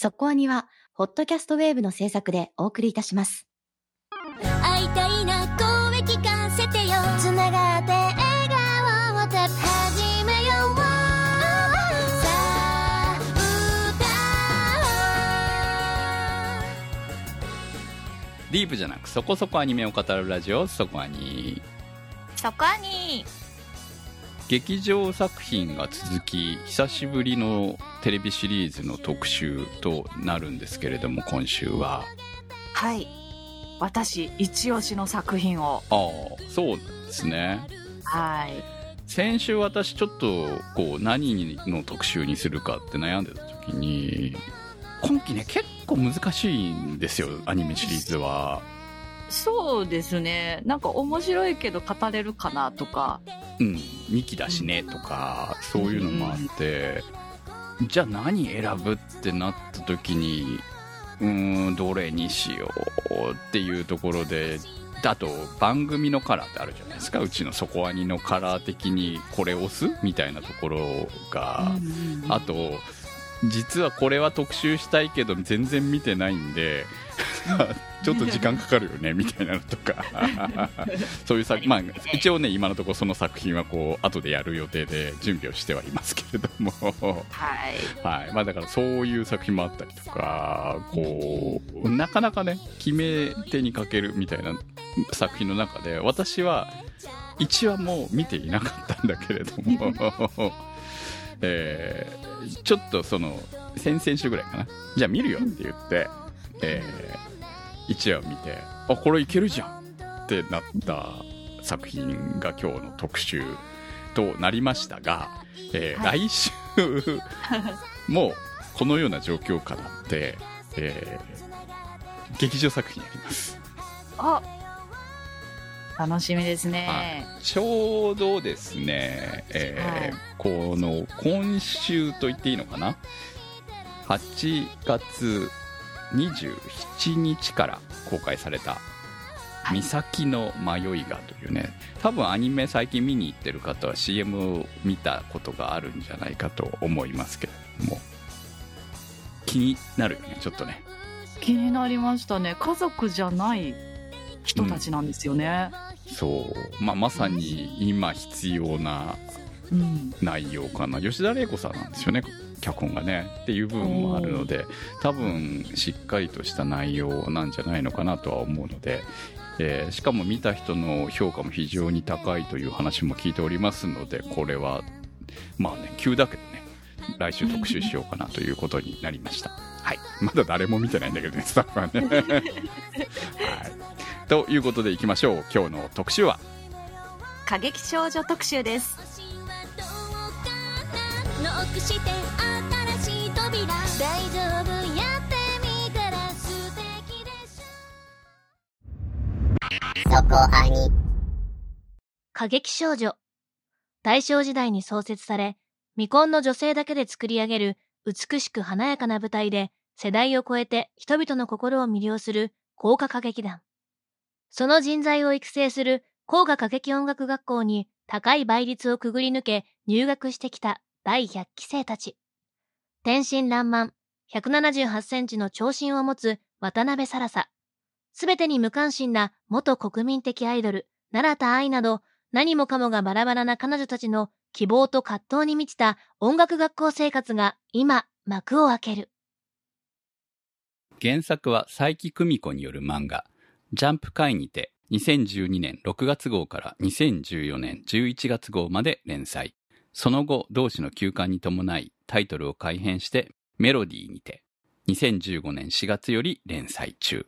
そこアニは、ホットキャストウェーブの制作でお送りいたします。会いたいな声聞かせてよ。つながって笑顔をた始めよう。さあディープじゃなくそこそこアニメを語るラジオそこアニそこに劇場作品が続き久しぶりのテレビシリーズの特集となるんですけれども今週は。はい。私一押しの作品を。ああそうですね。はい。先週私ちょっとこう何の特集にするかって悩んでた時に今期ね結構難しいんですよアニメシリーズはそうですね。なんか面白いけど語れるかなとか。うん。2期だしねとかそういうのもあって。じゃあ何選ぶってなった時にうーんどれにしようっていうところであと番組のカラーってあるじゃないですか。うちのそこアニのカラー的にこれ押すみたいなところが。あと実はこれは特集したいけど全然見てないんで ちょっと時間かかるよね みたいなのとか。そういう作まあ一応ね今のところその作品はこう後でやる予定で準備をしてはいますけれども。はい。はい。まあだからそういう作品もあったりとかこうなかなかね決め手にかけるみたいな作品の中で私は1話も見ていなかったんだけれども。えーちょっとその先々週ぐらいかな。じゃあ見るよって言って、え1話を見てあこれいけるじゃんってなった作品が今日の特集となりましたが、えー来週もこのような状況下なって、えー劇場作品やります。あ楽しみですね、はい。ちょうどですね、えーこの今週と言っていいのかな？8月27日から公開された「はい。岬の迷いが」というね多分アニメ最近見に行ってる方は CM を見たことがあるんじゃないかと思いますけれども。気になるよねちょっとね。気になりましたね。家族じゃない人たちなんですよね。そう、まあ、まさに今必要なうん、内容かな。吉田玲子さんなんですよね脚本がねっていう部分もあるので多分しっかりとした内容なんじゃないのかなとは思うので、えーしかも見た人の評価も非常に高いという話も聞いておりますのでこれはまあね急だけどね来週特集しようかなということになりました。はい。まだ誰も見てないんだけどねスタッフはね。はい。ということでいきましょう。今日の特集は？過激少女特集ですノックして新しい扉大丈夫やってみたら素敵でしょそこアニ過激少女。大正時代に創設され、未婚の女性だけで作り上げる美しく華やかな舞台で世代を超えて人々の心を魅了する高歌歌劇団。その人材を育成する高歌歌劇音楽学校に高い倍率をくぐり抜け入学してきた第100期生たち。天真爛漫、178センチの長身を持つ渡辺サラサ。すべてに無関心な元国民的アイドル、奈良田愛など、何もかもがバラバラな彼女たちの希望と葛藤に満ちた音楽学校生活が今、幕を開ける。原作は佐伯久美子による漫画、ジャンプ会にて2012年6月号から2014年11月号まで連載。その後、同誌の休刊に伴いタイトルを改編してメロディーにて2015年4月より連載中。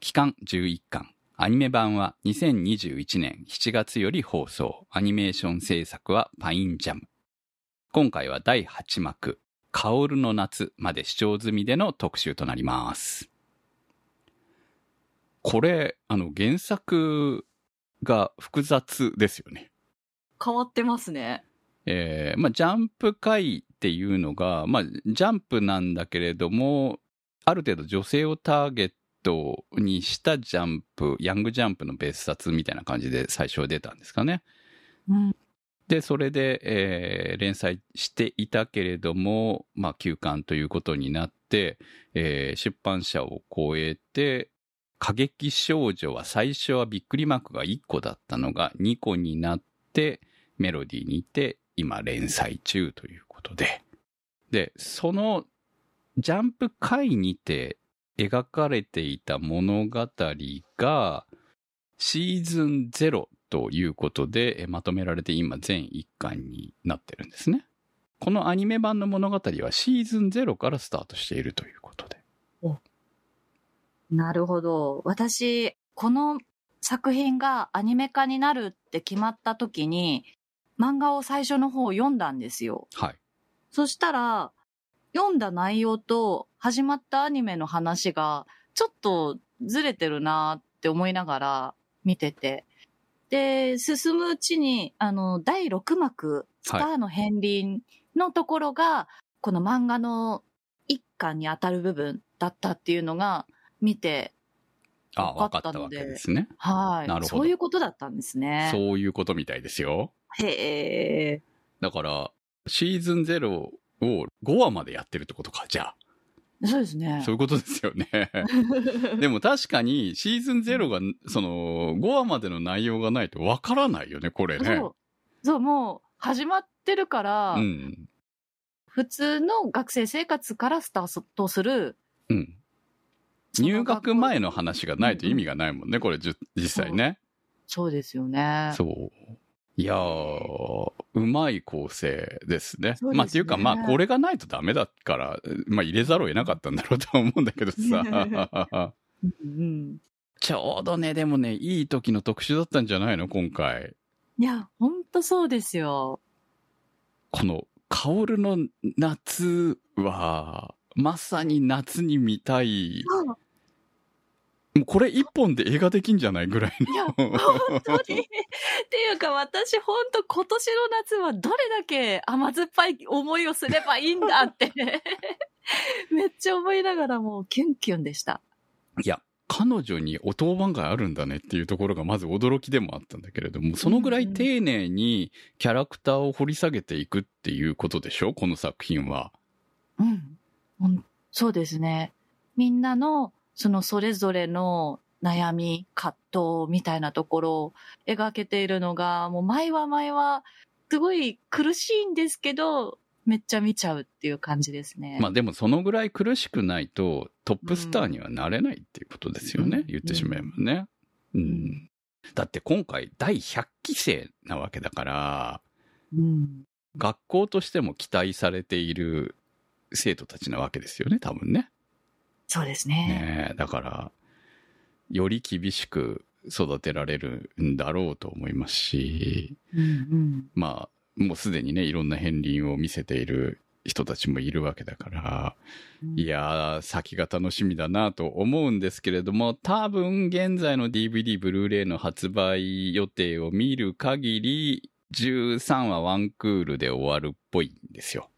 期間11巻。アニメ版は2021年7月より放送。アニメーション制作はパインジャム。今回は第8幕、薫るの夏まで視聴済みでの特集となります。これ、あの、原作が複雑ですよね。変わってますねえーまあ、ジャンプ回っていうのが、まあ、ジャンプなんだけれども、ある程度女性をターゲットにしたジャンプ、ヤングジャンプの別冊みたいな感じで最初は出たんですかね。うんで、それで、えー連載していたけれども、まあ、休刊ということになって、えー出版社を超えて、過激少女は最初はびっくりマークが1個だったのが2個になって、メロディーにて、今連載中ということで。で、その、ジャンプ回にて描かれていた物語が、シーズン0ということでまとめられて今全1巻になってるんですね。このアニメ版の物語はシーズン0からスタートしているということで。なるほど。私、この作品がアニメ化になるって決まった時に、漫画を最初の方読んだんですよ。はい。そしたら、読んだ内容と始まったアニメの話が、ちょっとずれてるなって思いながら見てて。で、進むうちに、あの、第6幕、スターの片鱗のところが、この漫画の一巻に当たる部分だったっていうのが、見て、あ、わ分かったわかったのでけですね。はい。なるほどそういうことだったんですね。そういうことみたいですよ。へえ。だから、シーズン0を5話までやってるってことか、じゃそうですねあ。。そういうことですよね。でも確かにシーズン0が、その、5話までの内容がないとわからないよね、これね。そう。そう、もう、始まってるから、うん。普通の学生生活からスタートする。うん。入学前の話がないと意味がないもんね、これ実際ね。そうですよね。そう。いやー、うまい構成ですね。すねまあっていうかまあこれがないとダメだから、まあ入れざるを得なかったんだろうとは思うんだけどさ。ちょうどね、でもね、いい時の特集だったんじゃないの？今回。いや、ほんとそうですよ。この、薫の夏は、まさに夏に見たい。もうこれ一本で映画できんじゃないぐらいいや、本当に。っていうか私本当今年の夏はどれだけ甘酸っぱい思いをすればいいんだって。めっちゃ思いながらもうキュンキュンでした。の。いや、彼女にお当番があるんだねっていうところがまず驚きでもあったんだけれども、そのぐらい丁寧にキャラクターを掘り下げていくっていうことでしょ？この作品は。うんそうですね。みんなの、そのそれぞれの悩み、葛藤みたいなところを描けているのが、もう前は前は、すごい苦しいんですけど、めっちゃ見ちゃうっていう感じですね。まあでもそのぐらい苦しくないとトップスターにはなれないっていうことですよね。うん言ってしまえばね。うん。だって今回第100期生なわけだから、うん。学校としても期待されている生徒たちなわけですよね、多分ね。そうですね。ねえだから、より厳しく育てられるんだろうと思いますし、うんうん。まあ、もうすでにね、いろんな片鱗を見せている人たちもいるわけだから、いやー、先が楽しみだなと思うんですけれども、多分現在の DVD、ブルーレイの発売予定を見る限り、13話ワンクールで終わるっぽいんですよ。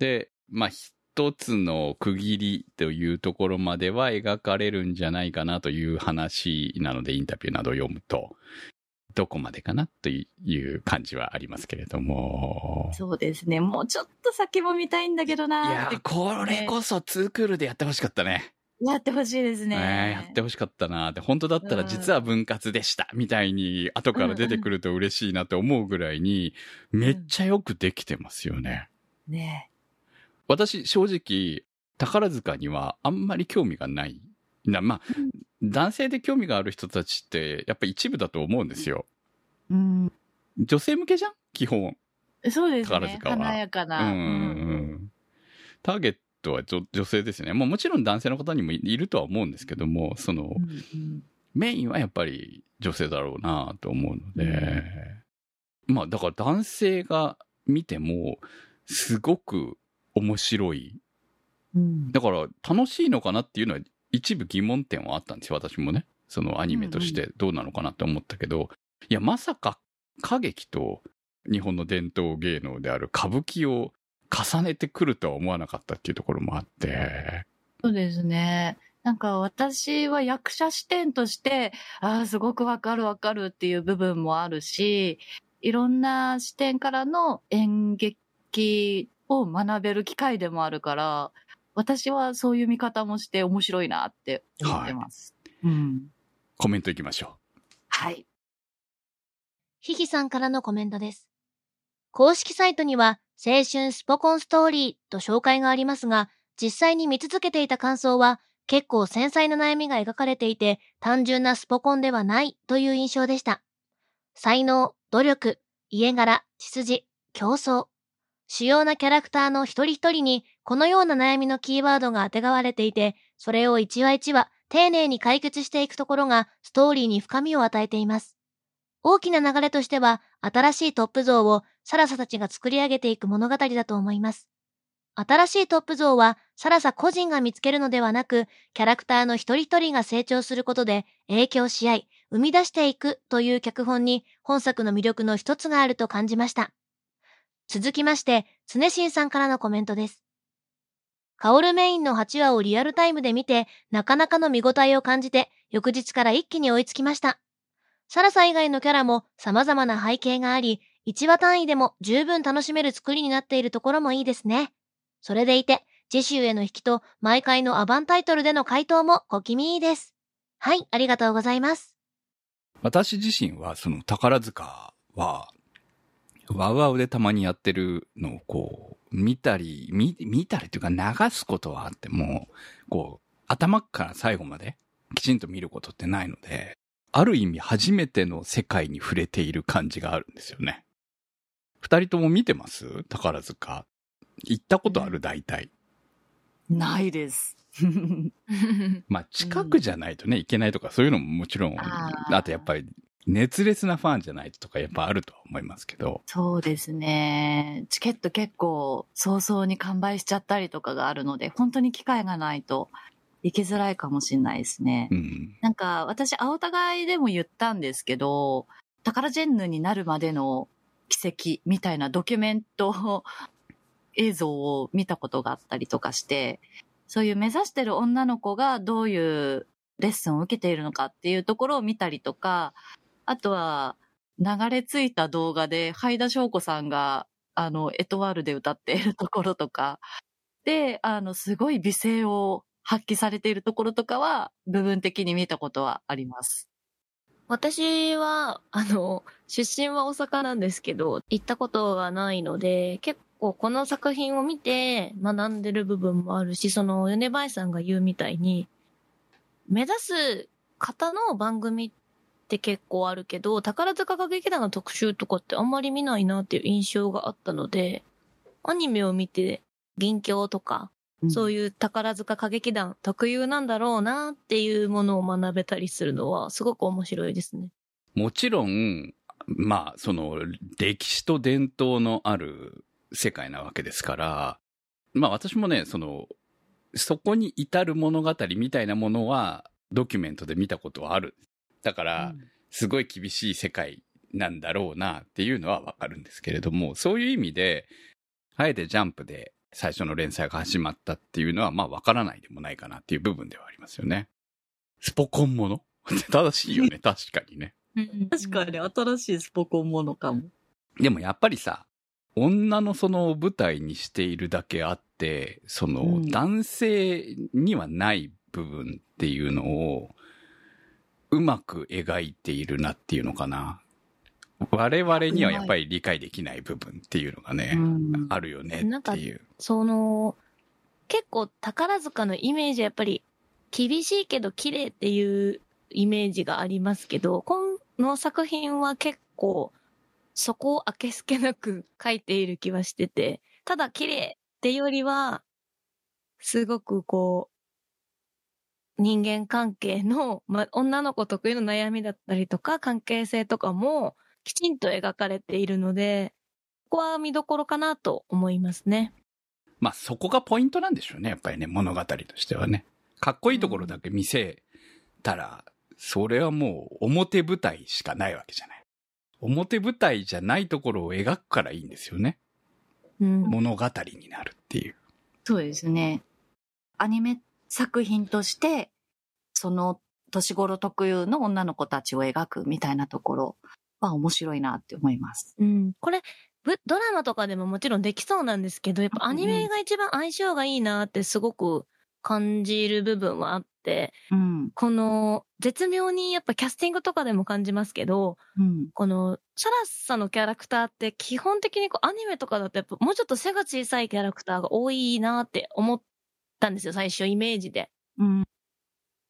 で、まあ、一つの区切りというところまでは描かれるんじゃないかなという話なので、インタビューなどを読むと、どこまでかなという感じはありますけれども。そうですね。もうちょっと先も見たいんだけどいなーってやー、これこそツークールでやってほしかったね。やってほしいですね。ねやってほしかったなって、本当だったら実は分割でした、みたいに後から出てくると嬉しいなって思うぐらいに、めっちゃよくできてますよね。ね私、正直、宝塚にはあんまり興味がない。なまあ、男性で興味がある人たちって、やっぱ一部だと思うんですよ。うん。女性向けじゃん？基本。そうですね。宝塚は華やかうな。ん。ターゲットは女女性ですね。まあもちろん男性の方にもいいるとは思うんですけども、その、うんうんメインはやっぱり女性だろうなと思うので、まあだから男性が見ても、すごく面白い。うんだから楽しいのかなっていうのは一部疑問点はあったんですよ、私もね。そのアニメとしてどうなのかなって思ったけど、いや、まさか歌劇と日本の伝統芸能である歌舞伎を重ねてくるとは思わなかったっていうところもあって、そうですね。なんか私は役者視点として、ああ、すごくわかるわかるっていう部分もあるし、いろんな視点からの演劇を学べる機会でもあるから、私はそういう見方もして面白いなって思ってます。うん。コメントいきましょはい。ひひさんからのコメントです。公式サイトには、青春スポコンストーリーと紹介がありますが、実際に見続けていた感想は、結構繊細な悩みが描かれていて、単純なスポコンではないという印象でした。才能、努力、家柄、血筋、競争。主要なキャラクターの一人一人に、このような悩みのキーワードが当てがわれていて、それを一話一話、丁寧に解決していくところが、ストーリーに深みを与えています。大きな流れとしては、新しいトップ像をサラサたちが作り上げていく物語だと思います。新しいトップ像はサラサ個人が見つけるのではなく、キャラクターの一人一人が成長することで影響し合い、生み出していくという脚本に本作の魅力の一つがあると感じました。続きまして、常新さんからのコメントです。カオルメインの8話をリアルタイムで見て、なかなかの見応えを感じて、翌日から一気に追いつきました。サラサ以外のキャラも様々な背景があり、1話単位でも十分楽しめる作りになっているところもいいですね。それでいて、次週への引きと毎回のアバンタイトルでの回答も小気味いいです。はい、ありがとうございます。私自身は、その宝塚は、ワウワウでたまにやってるのをこう、見たり、見、見たりというか流すことはあっても、こう、頭から最後まできちんと見ることってないので、ある意味初めての世界に触れている感じがあるんですよね。二人とも見てます？宝塚。行ったことある？大体。ないです。まあ、近くじゃないとね、いけないとか、そういうのももちろん、あとやっぱり、熱烈なファンじゃないとか、やっぱあるとは思いますけど、そうですね。チケット結構早々に完売しちゃったりとかがあるので、本当に機会がないと行きづらいかもしれないですね。うん。なんか私、青互いでも言ったんですけど、タカラジェンヌになるまでの奇跡みたいなドキュメント 映像を見たことがあったりとかして、そういう目指してる女の子がどういうレッスンを受けているのかっていうところを見たりとか、あとは流れ着いた動画で、ハイダ翔子さんが、あの、エトワールで歌っているところとか、で、あの、すごい美声を発揮されているところとかは、部分的に見たことはあります。私は、あの、出身は大阪なんですけど、行ったことがないので、結構この作品を見て学んでる部分もあるし、その、米林さんが言うみたいに、目指す方の番組って結構あるけど、宝塚歌劇団の特集とかってあんまり見ないなっていう印象があったので、アニメを見て、銀鏡とか、そういいう宝塚歌劇団特有なんだろうなっていうものを学べたりするのはすごく面白いですね。もちろん、まあ、その、歴史と伝統のある世界なわけですから、まあ私もね、その、そこに至る物語みたいなものは、ドキュメントで見たことはある。だから、すごい厳しい世界なんだろうなっていうのはわかるんですけれども、そういう意味で、あえてジャンプで最初の連載が始まったっていうのは、まあわからないでもないかなっていう部分ではありますよね。スポコンもの？正しいよね、確かにね。確かに新しいスポコンものかも。でもやっぱりさ、女のその舞台にしているだけあって、そのうん男性にはない部分っていうのを、うまく描いているなっていうのかな。我々にはやっぱり理解できない部分っていうのがね、うんあるよねっていう。その、結構宝塚のイメージはやっぱり厳しいけど綺麗っていうイメージがありますけど、この作品は結構そこをあけすけなく描いている気はしてて、ただ綺麗っていうよりは、すごくこう、人間関係の、ま、女の子特有の悩みだったりとか、関係性とかもきちんと描かれているので、ここは見どころかなと思いますね。まあそこがポイントなんでしょうね、やっぱりね、物語としてはね。かっこいいところだけ見せたら、それはもう表舞台しかないわけじゃない。表舞台じゃないところを描くからいいんですよね。うん。物語になるっていう。そうですね。アニメ作品としてその年頃特有の女の子たちを描くみたいなところは面白いなって思います。うん。これ、ぶドラマとかでももちろんできそうなんですけど、やっぱアニメが一番相性がいいなってすごく感じる部分はあって、うん。この絶妙にやっぱキャスティングとかでも感じますけど、うん。このサラッサのキャラクターって基本的にこうアニメとかだとやっぱもうちょっと背が小さいキャラクターが多いなって思ったんですよ、最初イメージで。うん。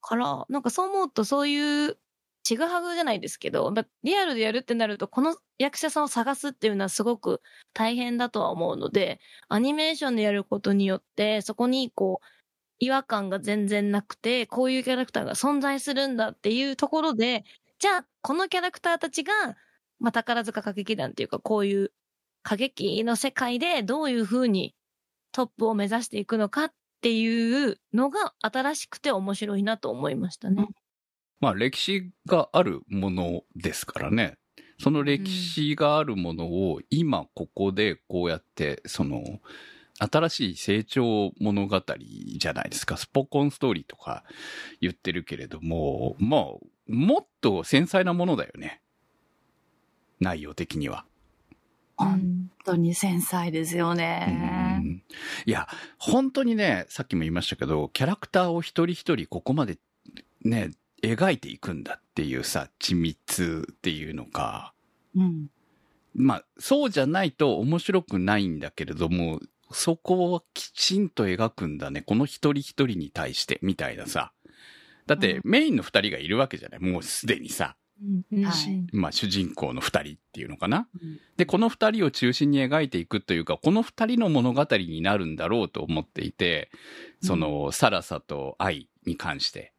から、なんかそう思うとそういう、ちぐはぐじゃないですけど、リアルでやるってなると、この役者さんを探すっていうのはすごく大変だとは思うので、アニメーションでやることによって、そこにこう、違和感が全然なくて、こういうキャラクターが存在するんだっていうところで、じゃあ、このキャラクターたちが、まあ、宝塚歌劇団っていうか、こういう歌劇の世界でどういう風にトップを目指していくのかっていうのが新しくて面白いなと思いましたね。まあ歴史があるものですからね。その歴史があるものを今ここでこうやって、その、新しい成長物語じゃないですか。スポコンストーリーとか言ってるけれども、まあ、もっと繊細なものだよね。内容的には。本当に繊細ですようね。んいや、本当にね、さっきも言いましたけど、キャラクターを一人一人ここまでね、描いていくんだっていうさ、緻密っていうのか。うん。まあ、そうじゃないと面白くないんだけれども、そこをきちんと描くんだね。この一人一人に対して、みたいなさ。だって、メインの二人がいるわけじゃないもうすでにさ。まあ、主人公の二人っていうのかな。で、この二人を中心に描いていくというか、この二人の物語になるんだろうと思っていて、その、サラサと愛に関して。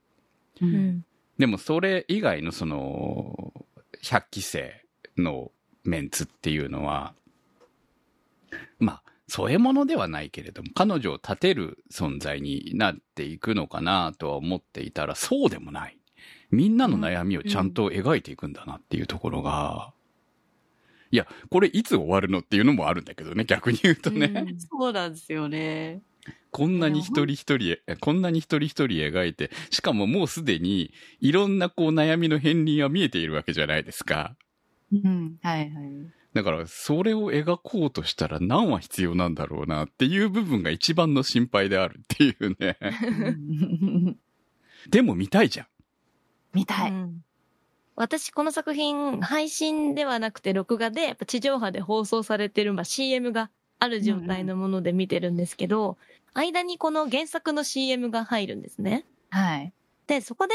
う。うんんでも、それ以外のその、百期生のメンツっていうのは、まあ、添え物ではないけれども、彼女を立てる存在になっていくのかなとは思っていたら、そうでもない。みんなの悩みをちゃんと描いていくんだなっていうところが、いや、これいつ終わるのっていうのもあるんだけどね、逆に言うとね。うんそうなんですよね。こんなに一人一人、えこんなに一人一人描いて、しかももうすでにいろんなこう悩みの片鱗は見えているわけじゃないですか。うん。はいはい。だから、それを描こうとしたら何話必要なんだろうなっていう部分が一番の心配であるっていうね。でも見たいじゃん。見たい。うん私、この作品、配信ではなくて、録画で、やっぱ地上波で放送されてる、まあ、CM がある状態のもので見てるんですけど、間にこの原作の CM が入るんですね。はい。で、そこで、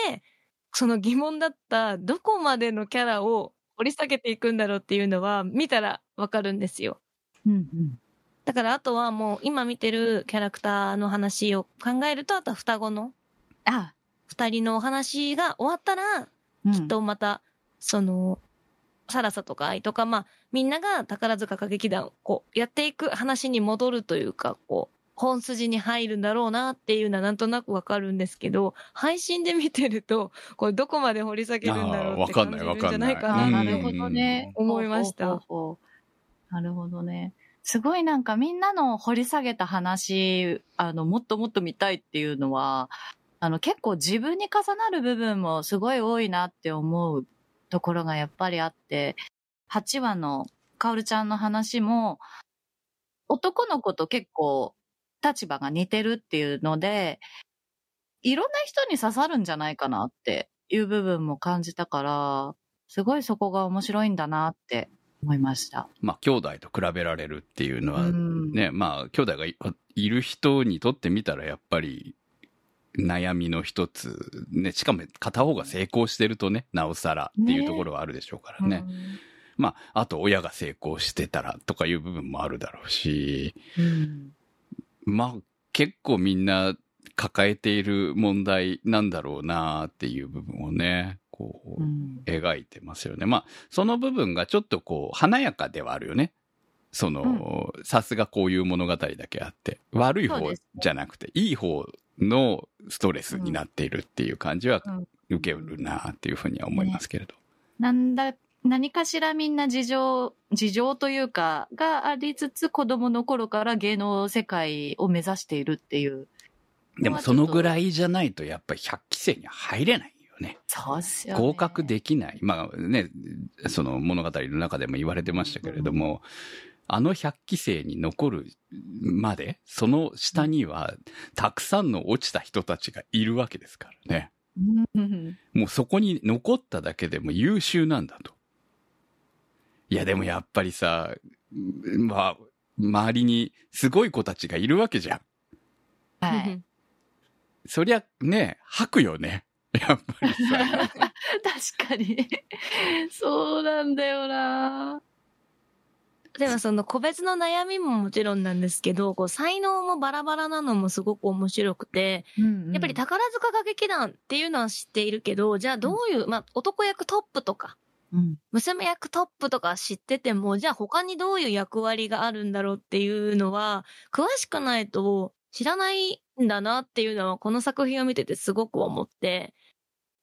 その疑問だった、どこまでのキャラを掘り下げていくんだろうっていうのは、見たらわかるんですよ。うんうん。だから、あとはもう、今見てるキャラクターの話を考えると、あとは双子のあ、二人のお話が終わったら、うん。きっとまた、その、サラサとか愛とか、まあ、みんなが宝塚歌劇団をこう、やっていく話に戻るというか、こう、本筋に入るんだろうなっていうのはなんとなくわかるんですけど、配信で見てると、これどこまで掘り下げるんだろうって感じるんじゃないかあーわかんない。わかんなるほどね。思いました。なるほどね。すごいなんかみんなの掘り下げた話、あの、もっともっと見たいっていうのは、あの、結構自分に重なる部分もすごい多いなって思うところがやっぱりあって、8話のカオルちゃんの話も、男の子と結構立場が似てるっていうので、いろんな人に刺さるんじゃないかなっていう部分も感じたから、すごいそこが面白いんだなって思いました。まあ、兄弟と比べられるっていうのはうんね、まあ、兄弟がいいる人にとってみたらやっぱり悩みの一つ、ね、しかも片方が成功してるとね、なおさらっていうところはあるでしょうからね。まあ、あと親が成功してたらとかいう部分もあるだろうし、うん。まあ、結構みんな抱えている問題なんだろうなっていう部分をね、こう、うん。描いてますよね。まあ、その部分がちょっとこう、華やかではあるよね。その、さすがこういう物語だけあって、悪い方じゃなくて、いい方のストレスになっているっていう感じはうん受けるなっていうふうには思いますけれど。なんだ、何かしらみんな事情、事情というか、がありつつ子供の頃から芸能世界を目指しているっていうでもそのぐらい。いじゃないとやっぱり100期生には入れないよね。そうっすよ、ね。合格できない。まあね、その物語の中でも言われてましたけれども、あの100期生に残るまで、その下にはたくさんの落ちた人たちがいるわけですからね。うん。もうそこに残っただけでも優秀なんだと。いやでもやっぱりさ、まあ、周りにすごい子たちがいるわけじゃん。はい。そりゃね、吐くよね。やっぱりさ。確かに。そうなんだよなでもその個別の悩みももちろんなんですけど、こう才能もバラバラなのもすごく面白くて、やっぱり宝塚歌劇団っていうのは知っているけど、じゃあどういう、まあ男役トップとか、うん。娘役トップとか知ってても、じゃあ他にどういう役割があるんだろうっていうのは、詳しくないと知らないんだなっていうのは、この作品を見ててすごく思って、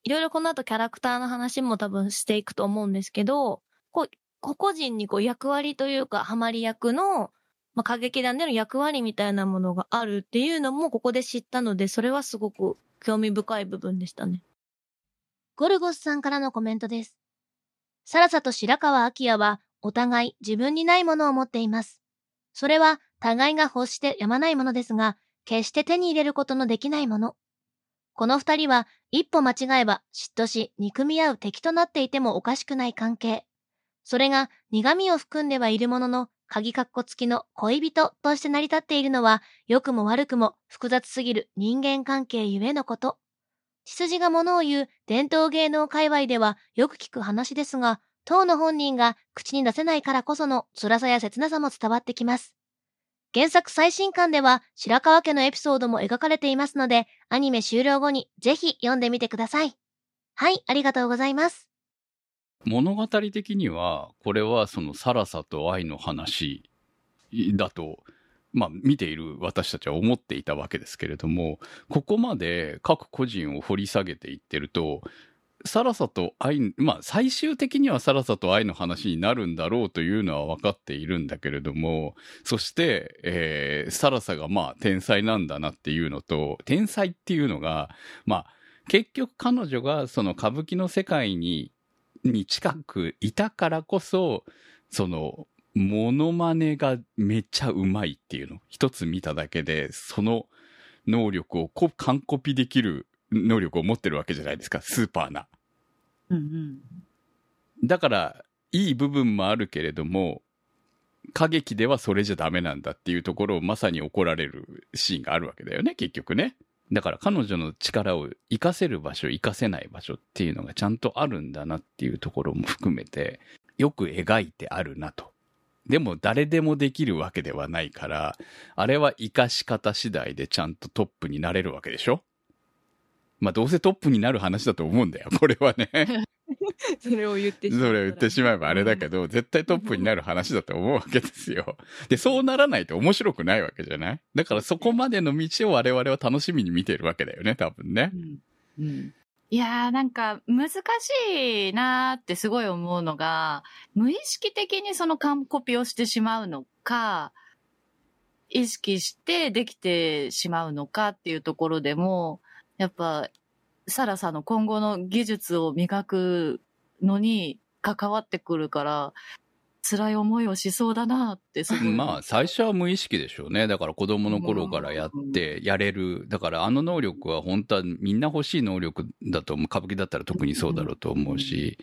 いろいろこの後キャラクターの話も多分していくと思うんですけど、こう、個々人にこう役割というか、ハマり役の、まあ、歌劇団での役割みたいなものがあるっていうのもここで知ったので、それはすごく興味深い部分でしたね。ゴルゴスさんからのコメントです。サラサと白川明はお互い自分にないものを持っています。それは互いが欲してやまないものですが、決して手に入れることのできないもの。この二人は一歩間違えば嫉妬し憎み合う敵となっていてもおかしくない関係。それが苦味を含んではいるものの、鍵括弧付きの恋人として成り立っているのは、良くも悪くも複雑すぎる人間関係ゆえのこと。血筋が物を言う伝統芸能界隈ではよく聞く話ですが、当の本人が口に出せないからこその辛さや切なさも伝わってきます。原作最新刊では白川家のエピソードも描かれていますので、アニメ終了後にぜひ読んでみてください。はい、ありがとうございます。物語的には、これはそのサラサと愛の話だと、まあ見ている私たちは思っていたわけですけれども、ここまで各個人を掘り下げていってると、サラサと愛、まあ最終的にはサラサと愛の話になるんだろうというのは分かっているんだけれども、そして、えー、サラサがまあ天才なんだなっていうのと、天才っていうのが、まあ結局彼女がその歌舞伎の世界にに近くいたからこそ、その、モノマネがめっちゃうまいっていうの。一つ見ただけで、その能力をこ完コピできる能力を持ってるわけじゃないですか。スーパーな。うんうん。だから、いい部分もあるけれども、歌劇ではそれじゃダメなんだっていうところをまさに怒られるシーンがあるわけだよね、結局ね。だから彼女の力を活かせる場所、活かせない場所っていうのがちゃんとあるんだなっていうところも含めて、よく描いてあるなと。でも誰でもできるわけではないから、あれは活かし方次第でちゃんとトップになれるわけでしょ？まあどうせトップになる話だと思うんだよ、これはね。それを言ってそれを言ってしまえばあれだけど、絶対トップになる話だと思うわけですよ。で、そうならないと面白くないわけじゃない？だからそこまでの道を我々は楽しみに見てるわけだよね、多分ね。うんいやーなんか難しいなーってすごい思うのが、無意識的にその完コピをしてしまうのか、意識してできてしまうのかっていうところでも、やっぱ、サラさんの今後の技術を磨くのに関わってくるから、辛い思いをしそうだなってすごい。まあ、最初は無意識でしょうね。だから子供の頃からやって、やれる。だからあの能力は本当はみんな欲しい能力だと思う。歌舞伎だったら特にそうだろうと思うし。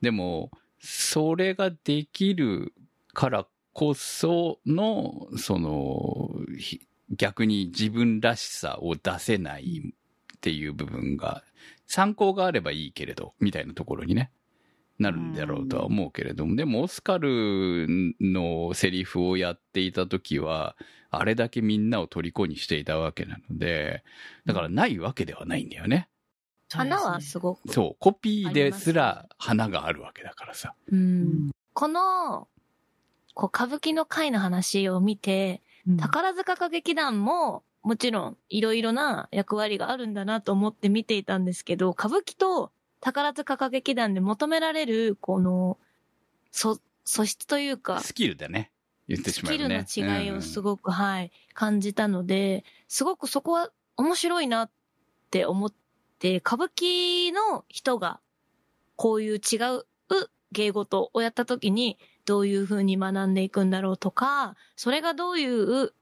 でも、それができるからこその、その、ひ逆に自分らしさを出せないっていう部分が、参考があればいいけれど、みたいなところにね。なるんだろうとは思うけれども、でもオスカルのセリフをやっていた時は、あれだけみんなを虜にしていたわけなので、だからないわけではないんだよね。花はすごく。そう、コピーですら花があるわけだからさ。うんこの、こう、歌舞伎の会の話を見て、宝塚歌劇団も、もちろん、いろいろな役割があるんだなと思って見ていたんですけど、歌舞伎と宝塚歌劇団で求められる、この、そ、素質というか、スキルだね。言ってしまうね。スキルの違いをすごく、はい、感じたので、すごくそこは面白いなって思って、歌舞伎の人がこういう違う芸事をやった時にどういう風に学んでいくんだろうとか、それがどういう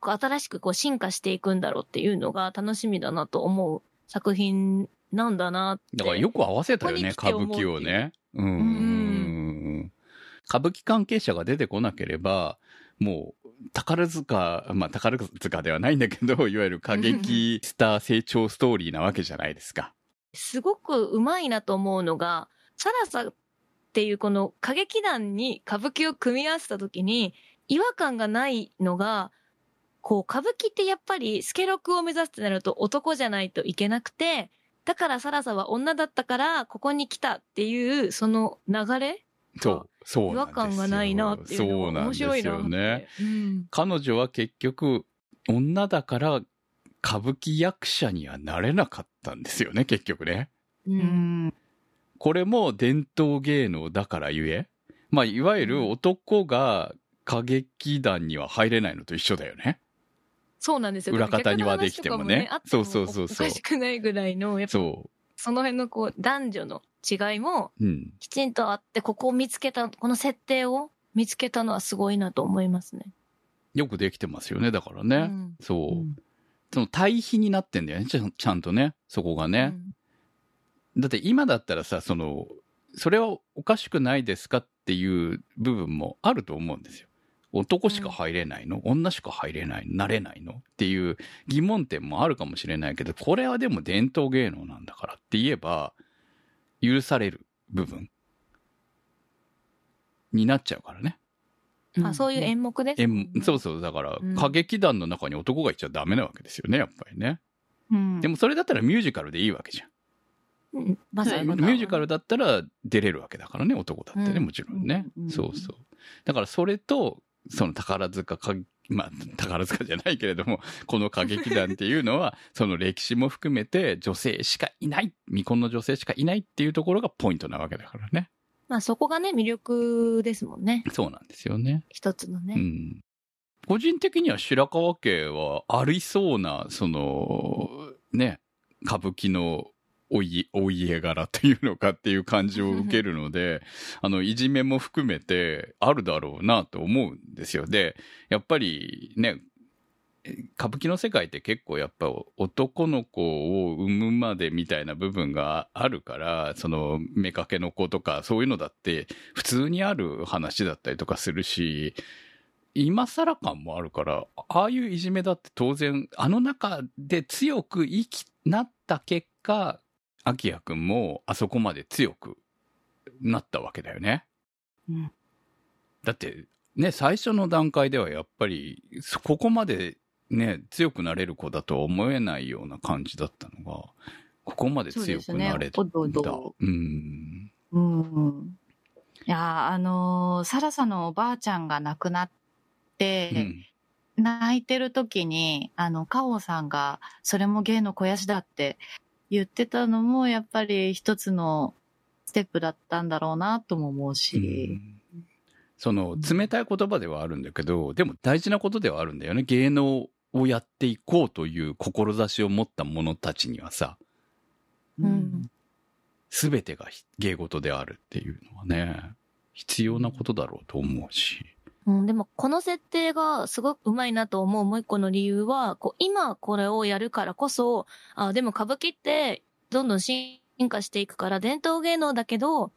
新しくこう進化していくんだろうっていうのが楽しみだなと思う作品なんだなって。だからよく合わせたよね、歌ここに来て思う舞伎をね。うんうん。歌舞伎関係者が出てこなければ、もう、宝塚、まあ宝塚ではないんだけど、いわゆる歌劇 スター成長ストーリーなわけじゃないですか。すごくうまいなと思うのが、サラサっていうこの歌劇団に歌舞伎を組み合わせた時に違和感がないのが、こう歌舞伎ってやっぱりスケロクを目指すってなると男じゃないといけなくて、だからサラサは女だったからここに来たっていうその流れ？そう、そう違和。感がないなっていうのそうが面なんですよ白いなって。ね。うん彼女は結局、女だから歌舞伎役者にはなれなかったんですよね、結局ね。ううんん。これも伝統芸能だからゆえ、まあ、いわゆる男が歌劇団には入れないのと一緒だよね。そうなんですよ。裏方にはできてもねそうそうそうそうおかしくないぐらいの、やっぱそその辺のこう男女の違いもう。うん。きちんとあって、ここを見つけた、この設定を見つけたのはすごいなと思いますね。よくできてますよね、だからね。うんそう。うんその対比になってんだよね、ちちゃんとね。そこがね。だって今だったらさ、その、それはおかしくないですかっていう部分もあると思うんですよ。男しか入れないの、女しか入れないの？なれないのっていう疑問点もあるかもしれないけど、これはでも伝統芸能なんだからって言えば、許される部分になっちゃうからね。うん。あそういう演目です？ね、そうそう、だからうん。歌劇団の中に男がいちゃダメなわけですよね、やっぱりね。うん。でもそれだったらミュージカルでいいわけじゃん。うん。まミュージカルだったら出れるわけだからね、男だってね、うん。もちろんね、そうそう。だからそれと、その宝塚か、まあ、宝塚じゃないけれども、この歌劇団っていうのは、その歴史も含めて女性しかいない、未婚の女性しかいないっていうところがポイントなわけだからね。まあそこがね、魅力ですもんね。そうなんですよね。一つのね。うん。個人的には白川家はありそうな、その、ね、歌舞伎のおい、お家柄というのかっていう感じを受けるので、あの、いじめも含めてあるだろうなと思うんですよ。で、やっぱりね、歌舞伎の世界って結構やっぱ男の子を産むまでみたいな部分があるから、その妾の子とかそういうのだって普通にある話だったりとかするし、今更感もあるから、ああいういじめだって当然、あの中で強く生きなった結果、アキヤくんもあそこまで強くなったわけだよね。うんだって、ね、最初の段階ではやっぱり、そここまでね、強くなれる子だとは思えないような感じだったのが、ここまで強くなれた。そうですねおどおどうん。うん。いやー、あのーサラサのおばあちゃんが亡くなって、うん泣いてる時に、あの、カオさんが、それも芸の肥やしだって言ってたのも、やっぱり一つのステップだったんだろうなとも思うし、その冷たい言葉ではあるんだけど、でも大事なことではあるんだよね。芸能をやっていこうという志を持った者たちにはさ、うんすべてが芸事であるっていうのはね、必要なことだろうと思うし。うん、でもこの設定がすごくうまいなと思うもう一個の理由は、こう今これをやるからこそ、あ、でも歌舞伎ってどんどん進化していくから伝統芸能だけど、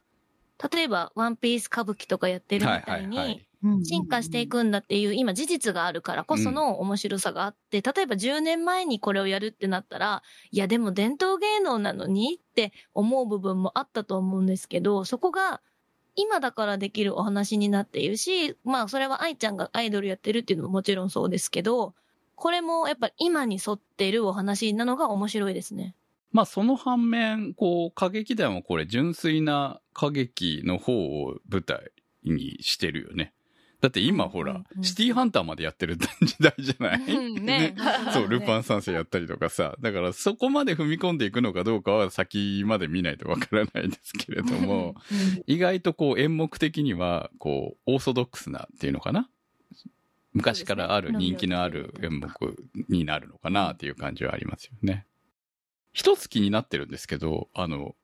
例えばワンピース歌舞伎とかやってるみたいに、進化していくんだっていう今事実があるからこその面白さがあって、例えば10年前にこれをやるってなったら、いやでも伝統芸能なのにって思う部分もあったと思うんですけど、そこが今だからできるお話になっているし、まあそれは愛ちゃんがアイドルやってるっていうのももちろんそうですけど、これもやっぱり今に沿ってるお話なのが面白いですね。まあその反面、こう、歌劇団はこれ純粋な歌劇の方を舞台にしてるよね。だって今ほら、うんうん。シティーハンターまでやってる時代じゃない、うんね。そう、ルパン三世やったりとかさ。だからそこまで踏み込んでいくのかどうかは先まで見ないとわからないですけれども、意外とこう演目的には、こう、オーソドックスなっていうのかな？昔からある人気のある演目になるのかなっていう感じはありますよね。一つ気になってるんですけど、あの、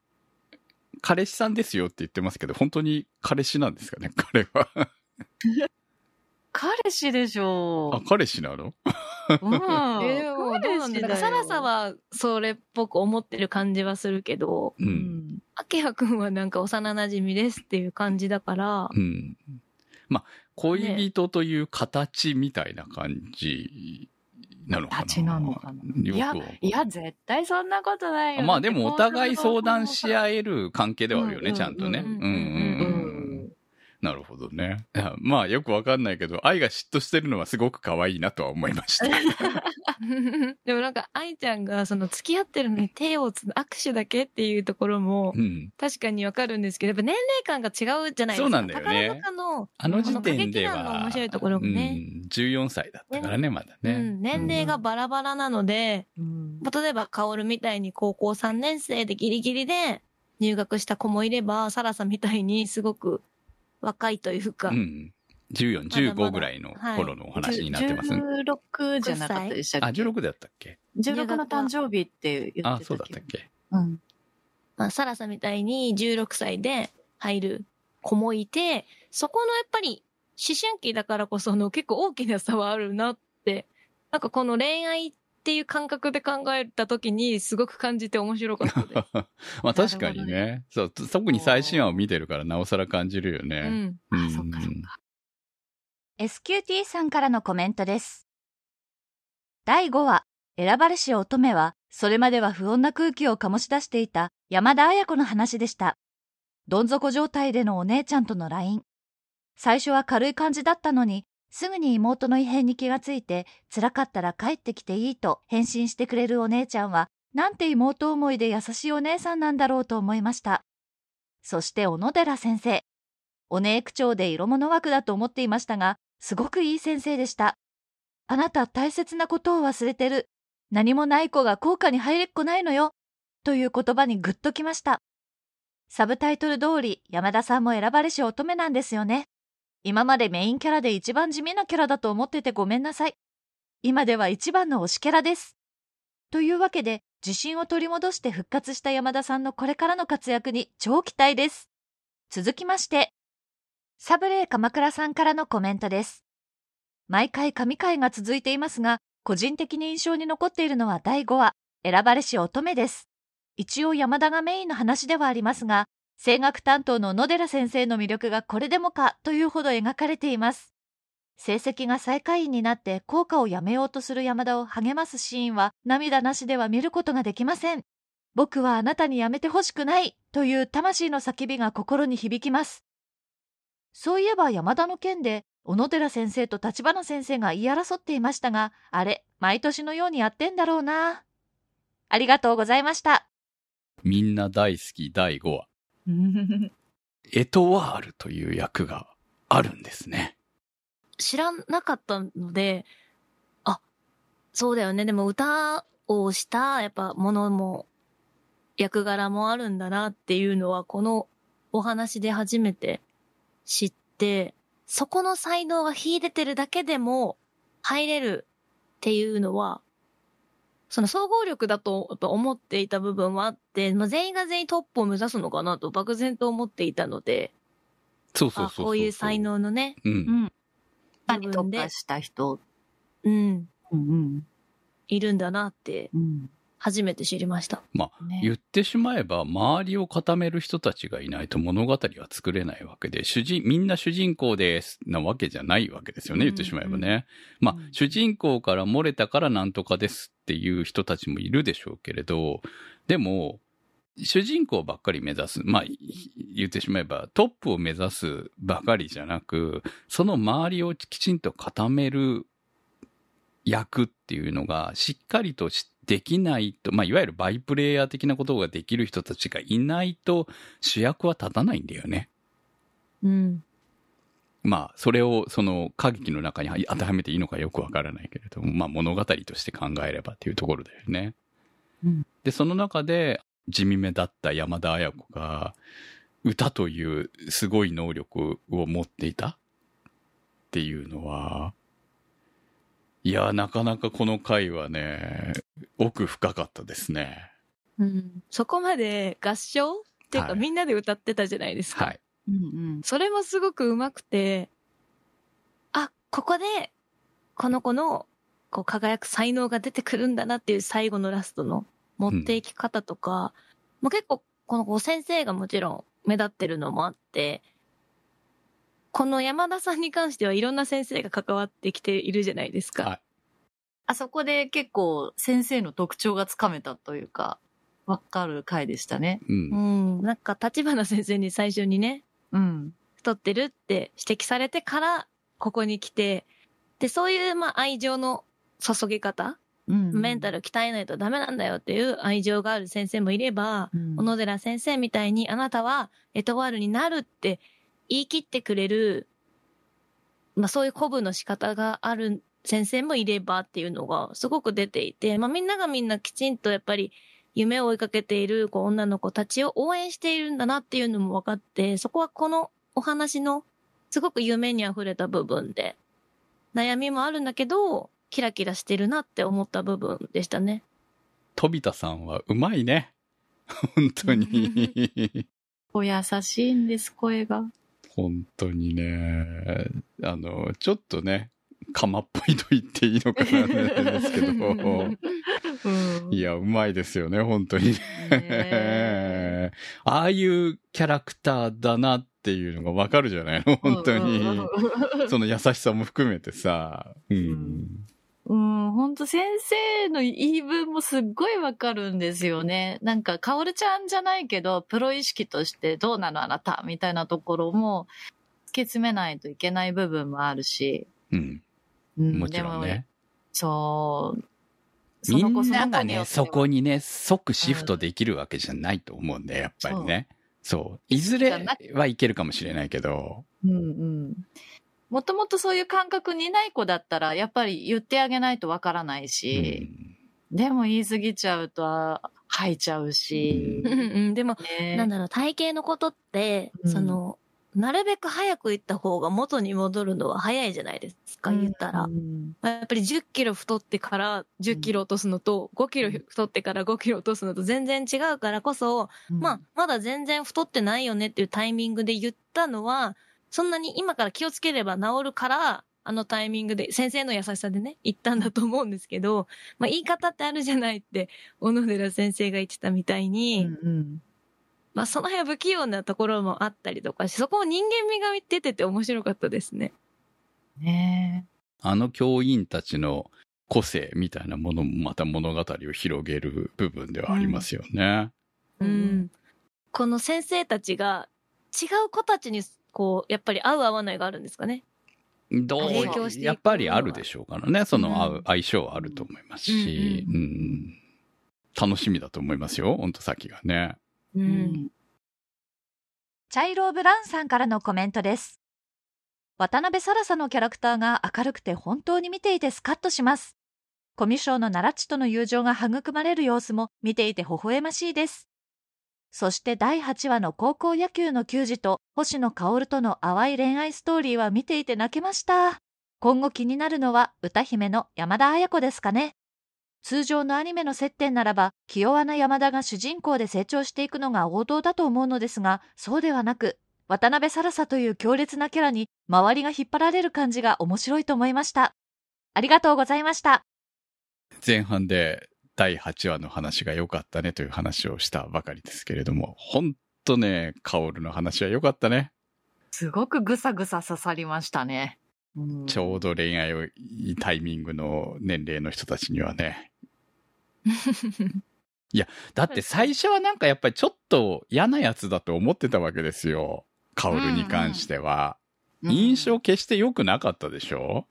彼氏さんですよって言ってますけど、本当に彼氏なんですかね、彼は。彼氏でしょあ、彼氏なの？う。うん。えー、もうどうなんだろう。サラサはそれっぽく思ってる感じはするけど、う。うんん。アキハくんはなんか幼馴染ですっていう感じだから、うん。まあ、恋人という形みたいな感じなのかな？形なのかな？いやい、いや、絶対そんなことないよ。まあでもお互い相談し合い。える関係ではあるよね、うんちゃんとね。うううんんうんんうん。なるほどね。まあよくわかんないけど、愛が嫉妬してるのはすごく可愛いなとは思いました。でもなんか愛ちゃんがその付き合ってるのに手をつ握手だけっていうところもうん。確かにわかるんですけど、やっぱ年齢感が違うじゃないですか。そうなんだよねの、あの時点では、面白いところもねうん、14歳だったからね、まだね。うん、年齢がバラバラなので、うん。例えば、薫みたいに高校3年生でギリギリで入学した子もいれば、サラさんみたいにすごく若いというか、うん。14、15ぐらいの頃のお話になってますね。16じゃなかったでしたあ、っけ？16だったっけ ?16 の誕生日って言ってたあ、そうだったっけ？うん。まあ、サラさんみたいに16歳で入る子もいて、そこのやっぱり思春期だからこその結構大きな差はあるなって、なんかこの恋愛っていう感覚で考えた時にすごく感じて面白かったです。まあ確かにね。そう、特に最新話を見てるからなおさら感じるようね。ん。うん。あそっかそっか SQT さんからのコメントです。第5話、選ばれし乙女は、それまでは不穏な空気を醸し出していた山田綾子の話でした。どん底状態でのお姉ちゃんとの LINE。最初は軽い感じだったのに、すぐに妹の異変に気がついて、辛かったら帰ってきていいと返信してくれるお姉ちゃんは、なんて妹思いで優しいお姉さんなんだろうと思いました。そして小野寺先生。お姉口調で色物枠だと思っていましたが、すごくいい先生でした。あなた大切なことを忘れてる。何もない子が校歌に入れっこないのよ。という言葉にグッときました。サブタイトル通り山田さんも選ばれし乙女なんですよね。今までメインキャラで一番地味なキャラだと思っててごめんなさい。今では一番の推しキャラです。というわけで、自信を取り戻して復活した山田さんのこれからの活躍に超期待です。続きまして、サブレー鎌倉さんからのコメントです。毎回神回が続いていますが、個人的に印象に残っているのは第5話、選ばれし乙女です。一応山田がメインの話ではありますが、声楽担当の野寺先生の魅力がこれでもかというほど描かれています。成績が最下位になって校歌をやめようとする山田を励ますシーンは涙なしでは見ることができません。僕はあなたにやめてほしくないという魂の叫びが心に響きます。そういえば山田の件で、小野寺先生と立花先生が言い争っていましたが、あれ、毎年のようにやってんだろうな。ありがとうございました。みんな大好き第5話。エトワールという役があるん。ですね。知らなかったので、あ、そうだよね。でも歌をした、やっぱものも、役柄もあるん。だなっていうのは、このお話で初めて知って、そこの才能が秀でてるだけでも入れるっていうのは、その総合力だとと思っていた部分はあって、まあ、全員が全員トップを目指すのかなと漠然と思っていたので、そうそうそうそう。あこういう才。能のね、う。うんん。何部分で特化した人。うん、うんいるんだなってうん。初めて知りました。まあ、ね言ってしまえば、周りを固める人たちがいないと物語は作れないわけで、主人、みんな主人公です、なわけじゃないわけですよね、うん言ってしまえばね。まあうん、主人公から漏れたからなんとかですっていう人たちもいるでしょうけれど、でも、主人公ばっかり目指す。まあ、い言ってしまえば、トップを目指すばかりじゃなく、その周りをきちんと固める役っていうのがしっかりとしできないと、まあ、いわゆるバイプレイヤー的なことができる人たちがいないと主役は立たないんだよね。うん。まあ、それをその歌劇の中に当てはめていいのかよくわからないけれども、まあ物語として考えればっていうところだよね。うんで、その中で地味めだった山田綾子が歌というすごい能力を持っていたっていうのは、いや、なかなかこの回はね、奥深かったですね。うん。そこまで合唱っていうか、はいみんなで歌ってたじゃないですか。はい。うんうん。それもすごく上手くて、あ、ここで、この子の、こう輝く才能が出てくるんだなっていう最後のラストの持っていき方とか、もう結構、この子先生がもちろん目立ってるのもあって、この山田さんに関してはいろんな先生が関わってきているじゃないですか。はいあそこで結構先生の特徴がつかめたというか、わかる回でしたね。う。うんん、なんか立花先生に最初にね、うん。太ってるって指摘されてから、ここに来て、で、そういう、まあ、愛情の注ぎ方、うん。メンタル鍛えないとダメなんだよっていう愛情がある先生もいれば、うん小野寺先生みたいにあなたはエトワールになるって言い切ってくれる、まあそういう鼓舞の仕方がある先生もいればっていうのがすごく出ていて、まあみんながみんなきちんとやっぱり夢を追いかけているこう女の子たちを応援しているんだなっていうのも分かって、そこはこのお話のすごく夢に溢れた部分で、悩みもあるんだけど、キラキラしてるなって思った部分でしたね。飛田さんはうまいね。本当に。お優しいんです、声が。本当にね。あの、ちょっとね、釜っぽいと言っていいのかなですけど。うんいや、うまいですよね、本当に。ねああいうキャラクターだなっていうのがわかるじゃないの本当に。その優しさも含めてさ。うん。うん、ほんと先生の言い分もすっごいわかるんですよね。なんか、かおるちゃんじゃないけど、プロ意識としてどうなのあなたみたいなところも、突き詰めないといけない部分もあるし。うん。うんもちろん。でもね。そう。そみんながね、そこにね、即シフトできるわけじゃないと思うんだよ、やっぱりね。そう。いずれはいけるかもしれないけど。うんうん。もともとそういう感覚にない子だったら、やっぱり言ってあげないとわからないうし、ん。でも言い過ぎちゃうと、あ吐いちゃうし。う。ん。うん、でも、ね。なんだろう、体型のことって、うん。その、なるべく早く行った方が元に戻るのは早いじゃないですか、言ったら。うん。まあやっぱり10キロ太ってから10キロ落とすのと、5キロ太ってから5キロ落とすのと全然違うからこそ、まあ、まだ全然太ってないよねっていうタイミングで言ったのは、そんなに今から気をつければ治るから、あのタイミングで、先生の優しさでね、言ったんだと思うんですけど、まあ言い方ってあるじゃないって、小野寺先生が言ってたみたいに、うんうんまあその辺は不器用なところもあったりとかし、そこも人間味が出てて面白かったですね。ねあの教員たちの個性みたいなものもまた物語を広げる部分ではありますよね。え。うん。この先生たちが違う子たちにこう、やっぱり合う合わないがあるんですかね？どう影響していくやっぱりあるでしょうからね。その合う、うん相性はあると思いますし、うんうん楽しみだと思いますよ、本当先がね。う。うんチャイロー・ブラウンさんからのコメントです。渡辺サラサのキャラクターが明るくて本当に見ていてスカッとします。コミュ障の奈良地との友情が育まれる様子も見ていて微笑ましいです。そして第8話の高校野球の球児と星野薫との淡い恋愛ストーリーは見ていて泣けました。今後気になるのは歌姫の山田綾子ですかね。通常のアニメの接点ならば、気弱な山田が主人公で成長していくのが王道だと思うのですが、そうではなく、渡辺サラサという強烈なキャラに周りが引っ張られる感じが面白いと思いました。ありがとうございました。前半で第8話の話が良かったねという話をしたばかりですけれども、本当ね、カオルの話は良かったね。すごくぐさぐさ刺さりましたね。うんちょうど恋愛をいいタイミングの年齢の人たちにはね。いや、だって最初はなんかやっぱりちょっと嫌なやつだと思ってたわけですよ。カオルに関しては。うん印象決して良くなかったでしょ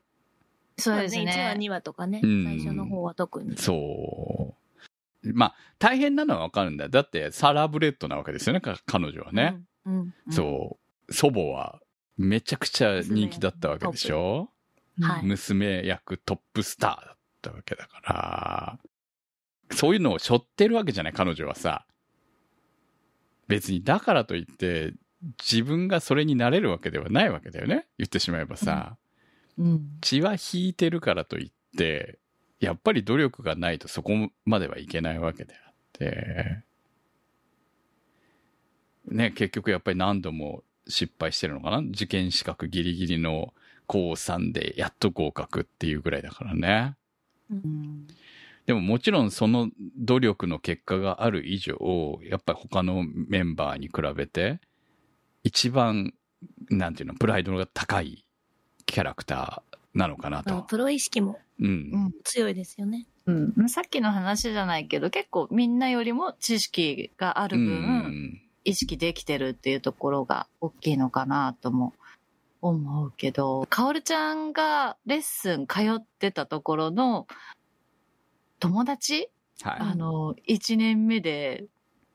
そうです1話、ね。2話とかね、うん最初の方は特に。そう。まあ、大変なのはわかるんだよ。だって、サラブレッドなわけですよね、か彼女はね。うん。うん。そう。祖母はめちゃくちゃ人気だったわけでしょ？はい娘役トップスターだったわけだから、そういうのを背負ってるわけじゃない、彼女はさ。別に、だからといって、自分がそれになれるわけではないわけだよね。言ってしまえばさ。うん。血は引いてるからといっって、やっぱり努力がないとそこまではいけないわけであって、ね、結局やっぱり何度も失敗してるのかな？受験資格ギリギリの高3でやっと合格っていうぐらいだからね。うん。でももちろんその努力の結果がある以上、やっぱり他のメンバーに比べて、一番、なんていうの、プライドが高いキャラクターなのかなと。プロ意識もうん。強いですよね。うん、さっきの話じゃないけど、結構みんなよりも知識があるう分、ん。意識できてるっていうところが大きいのかなとも思うけど、かおるちゃんがレッスン通ってたところの友達、はい。あの、1年目で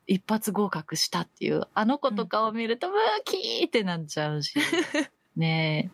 一発合格したっていう、あの子とかを見ると、ムーキーってなっちゃうし。ね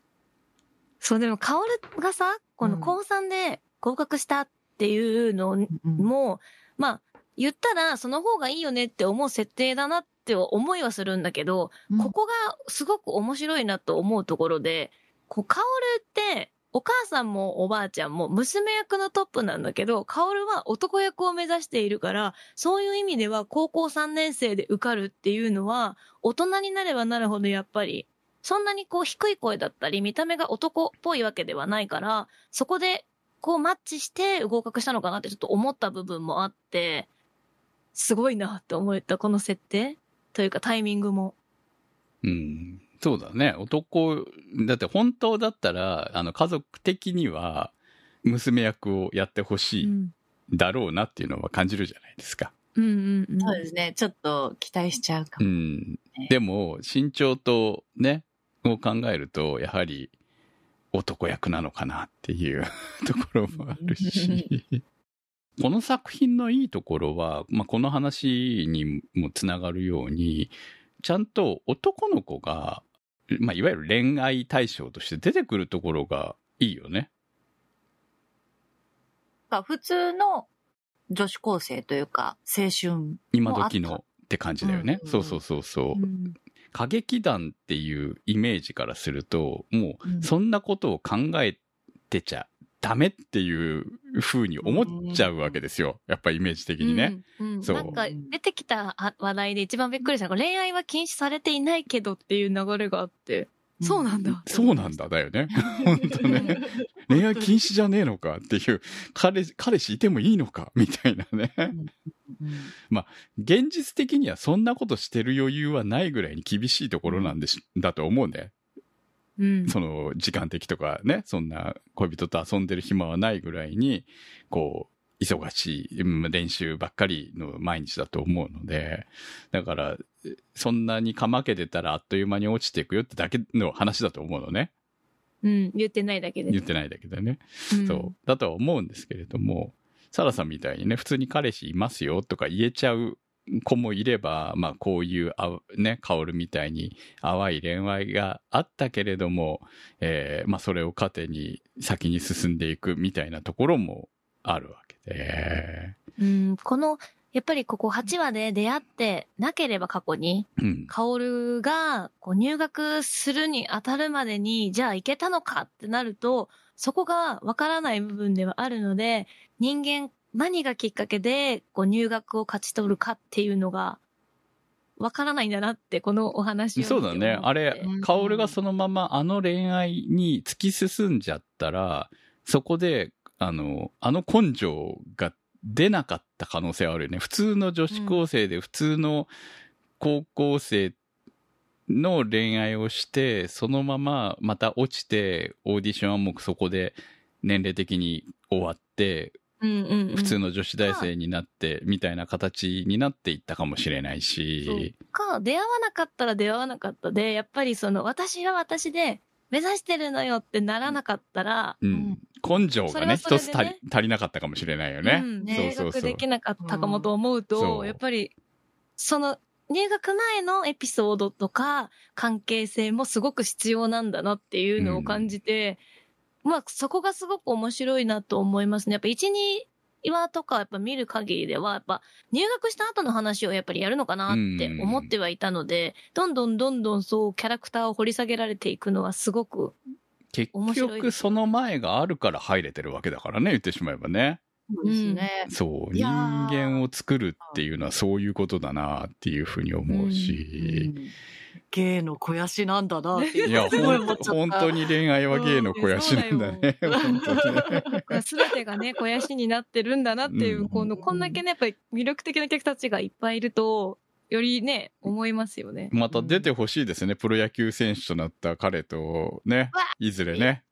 そう、でも、カオルがさ、このうん高3で合格したっていうのえ。うんも、まあ、言ったらその方がいいよねって思う設定だなって思いはするんだけど、ここがすごく面白いなと思うところで、こう、カオルって、お母さんもおばあちゃんも娘役のトップなんだけど、カオルは男役を目指しているから、そういう意味では高校3年生で受かるっていうのは、大人になればなるほどやっぱり、そんなにこう低い声だったり、見た目が男っぽいわけではないから、そこでこうマッチして合格したのかなってちょっと思った部分もあって、すごいなって思えた、この設定というかタイミングも。うん。そうだね。男、だって本当だったら、あの、家族的には、娘役をやってほしいうん。だろうなっていうのは感じるじゃないですか。うんうんうん。そうですね。ちょっと期待しちゃうかうも。ん。でも、身長とね、を考えると、やはり男役なのかなっていう ところもあるし。この作品のいいところは、まあ、この話にもつながるように、ちゃんと男の子が、まあ、いわゆる恋愛対象として出てくるところがいいよね。か普通の女子高生というか、青春。今時のって感じだよね。うんそうそうそうそう。うん歌劇団っていうイメージからすると、もうそんなことを考えてちゃダメっていう風に思っちゃうわけですよ。やっぱイメージ的にね。。うんうんそうなんか出てきたあ話題で一番びっくりしたのが恋愛は禁止されていないけどっていう流れがあって、そうなんだ。そうなんだ、だよね。本当ね。恋愛禁止じゃねえのかっていう、彼、彼氏いてもいいのか？みたいなね。うん現実的にはそんなことしてる余裕はないぐらいに厳しいところなんでし、だと思うんだよ。うん。その時間的とかね、そんな恋人と遊んでる暇はないぐらいに、こう、忙しい、うん練習ばっかりの毎日だと思うので、だから、そんなにかまけてたらあっという間に落ちていくよってだけの話だと思うのね。うん。言ってないだけで。言ってないだけでね。うんそう。だとは思うんですけれども、サラさんみたいにね、普通に彼氏いますよとか言えちゃう子もいれば、まあこういうあう、ね、薫みたいに淡い恋愛があったけれども、えーまあそれを糧に先に進んでいくみたいなところもあるわけで。うん。この、やっぱりここ8話で出会ってなければ過去に、うん。カオルがこう入学するに当たるまでに、じゃあ行けたのかってなると、そこがわからない部分ではあるので、人間何がきっかけでこう入学を勝ち取るかっていうのが、わからないんだなって、このお話をそうだね。あれうん、薫がそのままあの恋愛に突き進んじゃったら、そこで、あの、あの根性が出なかった可能性はあるよね。普通の女子高生で普通の高校生の恋愛をして、そのまままた落ちて、オーディションはもうそこで年齢的に終わって、うんうんうん、普通の女子大生になって、みたいな形になっていったかもしれないし、か、出会わなかったら出会わなかったで、やっぱりその、私は私で、目指してるのよってならなかったら、うん。根性がね、それはそれでね。一つ足り足りなかったかもしれないよね。うん、ね入学できなかったかもと思うと、うんそう。やっぱり、その、入学前のエピソードとか、関係性もすごく必要なんだなっていうのを感じて、まあ、そこがすごく面白いなと思いますね。やっぱ1、2話とかやっぱ見る限りでは、やっぱ入学した後の話をやっぱりやるのかなって思ってはいたので、どんどんどんどんそうキャラクターを掘り下げられていくのはすごく結面白い局その前があるから入れてるわけだからね、言ってしまえばね。そうですね。そう、人間を作るっていうのはそういうことだなっていうふうに思うし。芸の肥やしなんだな っていや、すごいほん思っちゃった本当に恋愛は芸の肥やしなんだね。本当ね。すべてがね、肥やしになってるんだなっていう、うんこの、こんだけね、やっぱり魅力的な客たちがいっぱいいると、よりね、思いますよね。また出てほしいですね。プロ野球選手となった彼とね、いずれね。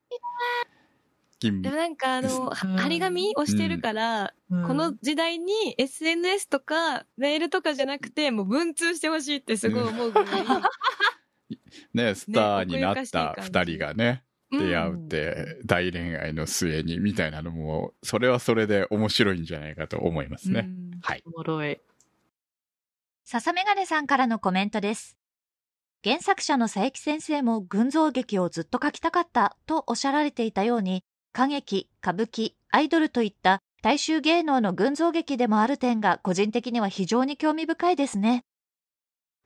金でもなんかあの、は張り紙をしてるから、うんこの時代に SNS とかメールとかじゃなくて、もう文通してほしいってすごい思うぐらい。ね、スターになったじ二人がね、出会うって、大恋愛の末に、みたいなのも、それはそれで面白いんじゃないかと思いますね。うんはい。おもろい。笹メガネさんからのコメントです。原作者の佐伯先生も群像劇をずっと書きたかったとおっしゃられていたように、歌劇、歌舞伎、アイドルといった大衆芸能の群像劇でもある点が個人的には非常に興味深いですね。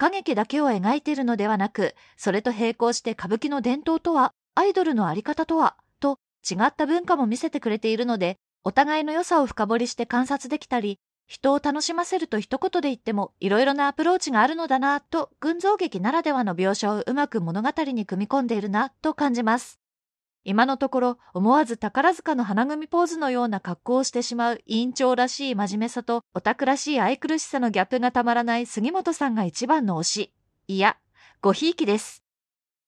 歌劇だけを描いているのではなく、それと並行して歌舞伎の伝統とは、アイドルのあり方とは、と違った文化も見せてくれているので、お互いの良さを深掘りして観察できたり、人を楽しませると一言で言ってもいろいろなアプローチがあるのだなと群像劇ならではの描写をうまく物語に組み込んでいるなと感じます。今のところ思わず宝塚の花組ポーズのような格好をしてしまう委員長らしい真面目さとオタクらしい愛くるしさのギャップがたまらない杉本さんが一番の推し。いや、ごひいきです。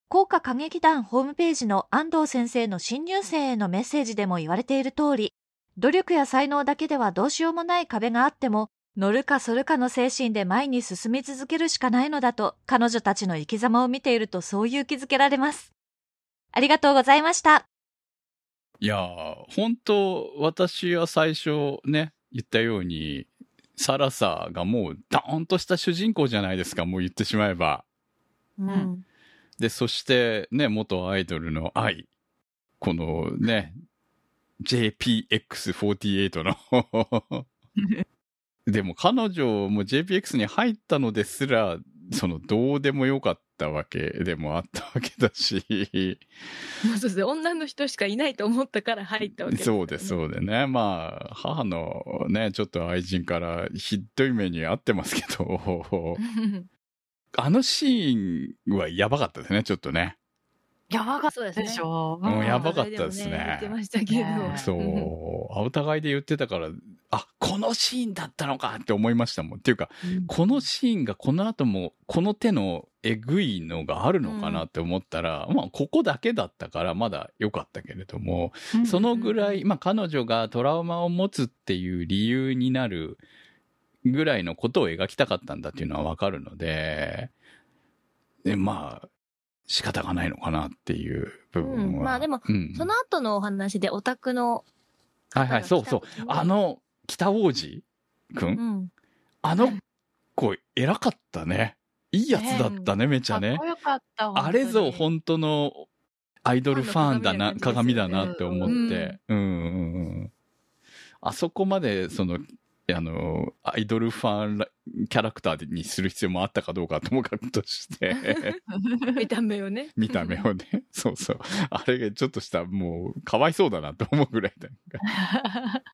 効果歌劇団ホームページの安藤先生の新入生へのメッセージでも言われている通り、努力や才能だけではどうしようもない壁があっても、乗るか反るかの精神で前に進み続けるしかないのだと、彼女たちの生き様を見ているとそう勇気づけられます。ありがとうございました。いやー、本当私は最初ね、言ったように、サラサがもうダーンとした主人公じゃないですか、もう言ってしまえば。うんで、そしてね、元アイドルの愛。このね、JPX48 の。でも彼女も JPX に入ったのですら、そのどうでもよかったわけでもあったわけだし。そうですね。女の人しかいないと思ったから入ったわけそうです、う。そうでね。まあ、母のね、ちょっと愛人からひどい目に遭ってますけど、あのシーンはやばかったですね、ちょっとね。やばかったでしょ。うやばかったですね言ってましたけど。ねそう、お互いで言ってたから、あ、このシーンだったのかって思いましたもん。っていうか、このシーンがこの後も、この手のえぐいのがあるのかなって思ったら、まあ、ここだけだったからまだ良かったけれども、うん。そのぐらい、まあ、彼女がトラウマを持つっていう理由になるぐらいのことを描きたかったんだっていうのはわかるので、で、まあ、仕方がないのかなっていう部分は。うん。まあでもうん。その後のお話でオタクのはいはい、そうそう。あの、北王子くん、うん。あの子、偉かったね。いいやつだったね、めちゃね。あれぞ、本本当のアイドルファンだな、鏡だなって思って。うんうんうん。あそこまで、その、あの、アイドルファンらキャラクターにする必要もあったかどうかともかくとして、見た目をね。見た目をね。そうそう。あれがちょっとした、もう、かわいそうだなと思うぐらいだ。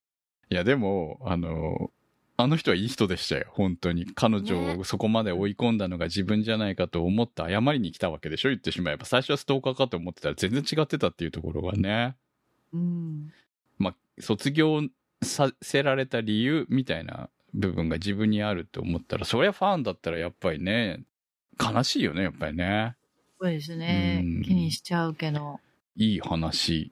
いや、でも、あの、あの人はいい人でしたよ、本当に。彼女をねそこまで追い込んだのが自分じゃないかと思って謝りに来たわけでしょ？言ってしまえば。最初はストーカーかと思ってたら全然違ってたっていうところがね。うん。まあ、卒業させられた理由みたいな部分が自分にあると思ったら、そりゃファンだったらやっぱりね、悲しいよね、やっぱりね。そうですねうん。気にしちゃうけど。いい話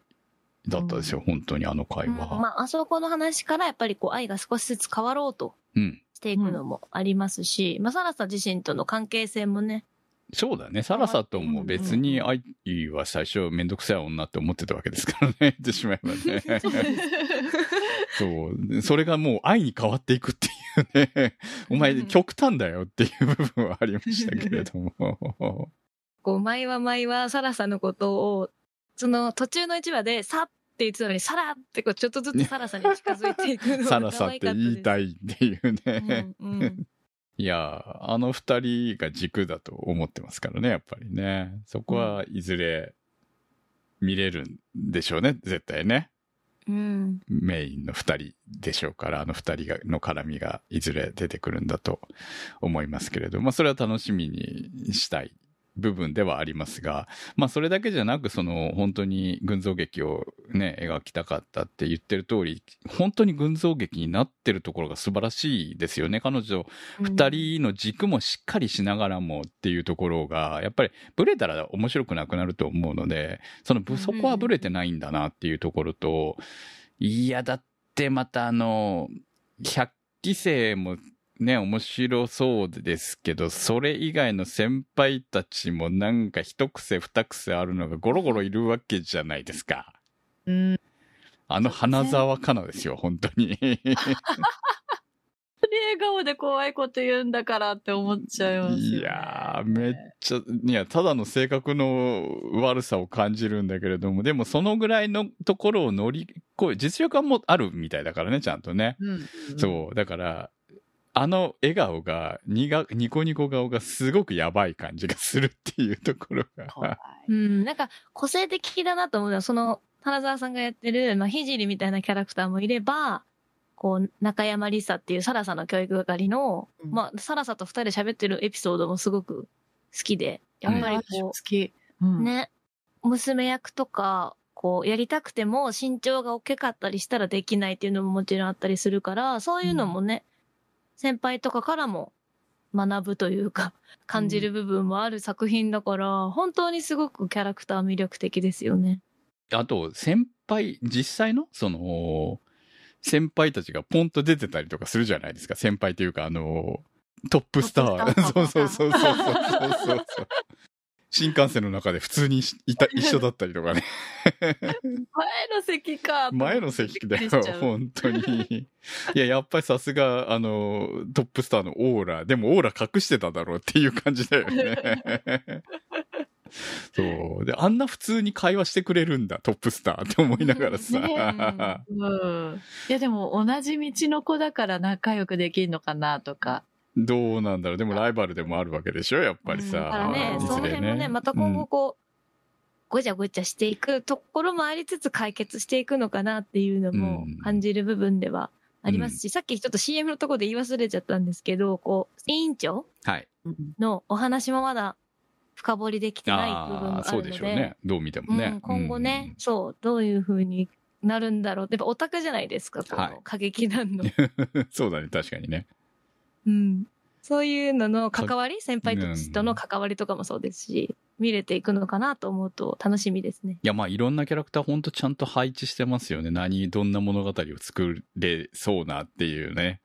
だったですよ、本当にあの会うん話。まあ、あそこの話からやっぱりこう愛が少しずつ変わろうとうん。していくのもありますし、まあ、サラサ自身との関係性もね、そうだね。サラサとも別に愛は最初めんどくさい女って思ってたわけですからね。言ってしまえばね。そう。それがもう愛に変わっていくっていうね。お前うん極端だよっていう部分はありましたけれども。こう、毎は毎はサラサのことを、その途中の一話で、さって言ってたのに、サラってこう、ちょっとずつサラサに近づいていくのがサラサって言いたい。いっていうね。うんうん いや、あの二人が軸だと思ってますからね、やっぱりね。そこはいずれ見れるんでしょうね、絶対ね。うん。メインの二人でしょうから、あの二人がの絡みがいずれ出てくるんだと思いますけれど、まあそれは楽しみにしたい部分ではありますが、まあそれだけじゃなく、その本当に群像劇をね、描きたかったって言ってる通り、本当に群像劇になってるところが素晴らしいですよね。彼女二人の軸もしっかりしながらもっていうところが、やっぱりブレたら面白くなくなると思うので、その、そこはブレてないんだなっていうところと、いや、だってまたあの、百期生もね、面白そうですけど、それ以外の先輩たちもなんか一癖二癖あるのがゴロゴロいるわけじゃないですか。うん。あの花沢香菜ですよ、本当に。笑顔で怖いこと言うんだからって思っちゃいますよ、ね。いやー、めっちゃ、いや、ただの性格の悪さを感じるんだけれども、でもそのぐらいのところを乗り越え、実力はもうあるみたいだからね、ちゃんとね。うん。そう、だから、あの笑顔が、にが、ニコニコ顔がすごくやばい感じがするっていうところが。うん、なんか個性的だなと思うのは、その、花澤さんがやってる、まあ、ひじりみたいなキャラクターもいれば、こう、中山りさっていうサラサの教育係の、うんまあ、サラサと二人で喋ってるエピソードもすごく好きで、やっぱりこ私も好き。うう、ん。ね、娘役とか、こう、やりたくても身長が大きかったりしたらできないっていうのももちろんあったりするから、そういうのもね、先輩とかからも学ぶというか、感じる部分もある作品だから、本当にすごくキャラクター魅力的ですよね。あと、先輩、実際の、その、先輩たちがポンと出てたりとかするじゃないですか。先輩というか、あの、トップスター。トップスター そうそうそうそうそうそうそう。新幹線の中で普通にいた、一緒だったりとかね。前の席か。前の席だよ本当に。いや、やっぱりさすが、あの、トップスターのオーラ、でもオーラ隠してただろうっていう感じだよね。そう。で、あんな普通に会話してくれるんだ、トップスターって思いながらさ。ねうん。いや、でも同じ道の子だから仲良くできるのかなとか。どうなんだろう。でもライバルでもあるわけでしょ、やっぱりさ。だからね、いずれその辺もね、また今後こう、ごちゃごちゃしていくところもありつつ解決していくのかなっていうのもうん感じる部分ではありますし、さっきちょっと CM のところで言い忘れちゃったんですけど、こう、委員長はい。のお話もまだ深掘りできてない部分があるので、でしょうね。どう見てもね。うん、今後ね、そう、どういう風になるんだろう。やっぱオタクじゃないですか、こはいの過激団の。うん。そうだね、確かにね。うん。そういうのの関わり、先輩たちとの関わりとかもそうですし、見れていくのかなと思うと楽しみですね。いや、まあ、いろんなキャラクターほんとちゃんと配置してますよね。何、どんな物語を作れそうなっていうね。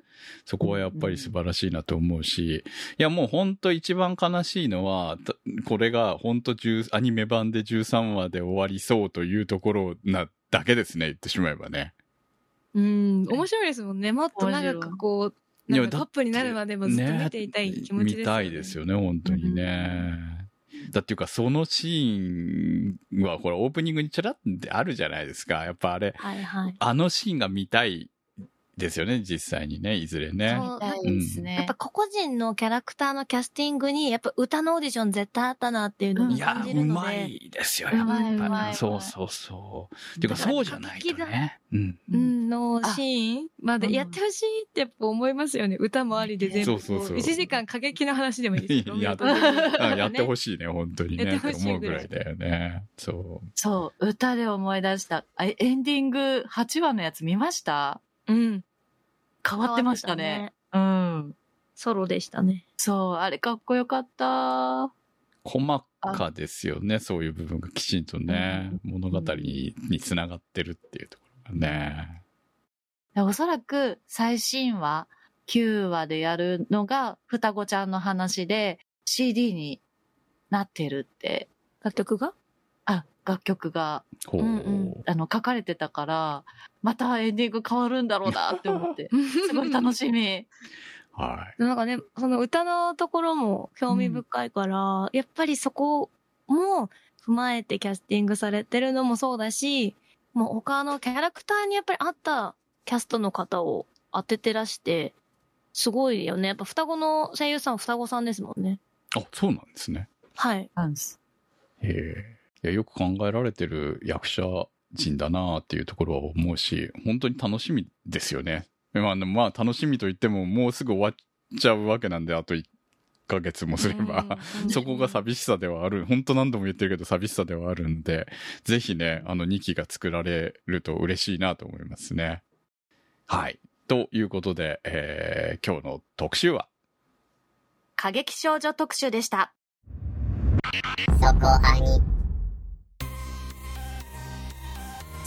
そこはやっぱり素晴らしいなと思うし。いや、もうほんと一番悲しいのは、たこれがほんと10アニメ版で13話で終わりそうというところなだけですね、言ってしまえばね。うん、面白いですもんね。もっと長くこう、なんかトップになるまでもずっと見ていたい気持ちですよね。見たいですよね、本当にね。だっていうか、そのシーンは、ほら、オープニングにちらってあるじゃないですか。やっぱあれ、はいはい。あのシーンが見たいですよね、実際にね、いずれね。そうですね。やっぱ個々人のキャラクターのキャスティングに、やっぱ歌のオーディション絶対あったなっていうのにいや感、じるので。うまいですよ、やっぱり。いそうそうそう。っていうか、そうじゃないとね。うん。うん、のシーンまでやってほしいってやっぱ思いますよね。歌もありで全部。そうそうそう1時間過激な話でもいいですよ。ねあやってほしいね、本当にね。やってほしいって思うぐらいだよね。そう。そう、歌で思い出した。あエンディング8話のやつ見ました？うん。変わってましたね。うん。ソロでしたね。そう、あれかっこよかった。細かですよね、そういう部分がきちんとね、物語ににつながってるっていうところがね。でおそらく最新話、9話でやるのが双子ちゃんの話で CD になってるって、楽曲が？あ、楽曲が、こう、うんうんあの、書かれてたから、またエンディング変わるんだろうなって思って、すごい楽しみ。はい。なんかね、その歌のところも興味深いから、やっぱりそこも踏まえてキャスティングされてるのもそうだし、もう他のキャラクターにやっぱり合ったキャストの方を当ててらして、すごいよね。やっぱ双子の声優さんは双子さんですもんね。あ、そうなんですね。はい。なんです。へえ。いやよく考えられてる役者陣だなっていうところは思うし、本当に楽しみですよね。まあ、まあ楽しみと言ってももうすぐ終わっちゃうわけなんで、あと1ヶ月もすれば。そこが寂しさではある。本当何度も言ってるけど寂しさではあるんで、ぜひね、あの2期が作られると嬉しいなと思いますね。はい。ということで、えー、今日の特集は？過激少女特集でした。そこアニ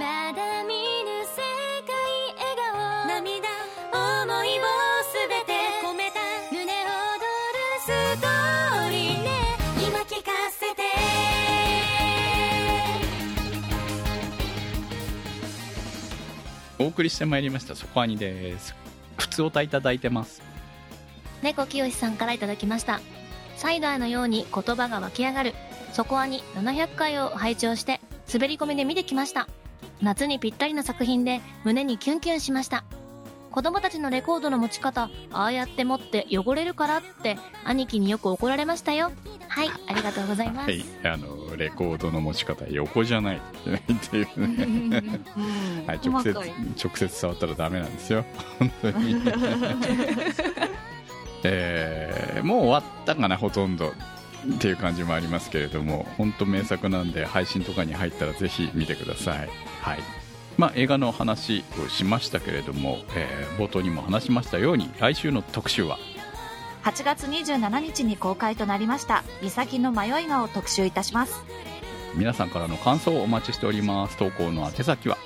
まだ見ぬ世界笑顔涙思いをすべて込めた胸躍るストーリーね今聞かせてお送りしてまいりました、そこアニです。普通おたいただいてます。猫きよしさんからいただきました。サイダーのように言葉が湧き上がる。そこはに700回を拝聴して、滑り込みで見てきました。夏にぴったりな作品で胸にキュンキュンしました。子供たちのレコードの持ち方、ああやって持って汚れるからって兄貴によく怒られましたよ。はい、ありがとうございます。はい。あの、レコードの持ち方、横じゃないといけないっていうね。はい、直接、直接触ったらダメなんですよ。本当に。えーもう終わったかな、ほとんど。っていう感じもありますけれども、本当名作なんで、配信とかに入ったらぜひ見てください。はい。まあ、映画の話をしましたけれども、えー冒頭にも話しましたように、来週の特集は、8月27日に公開となりました「岬の迷いが」を特集いたします皆さんからの感想をお待ちしております。投稿の宛先は、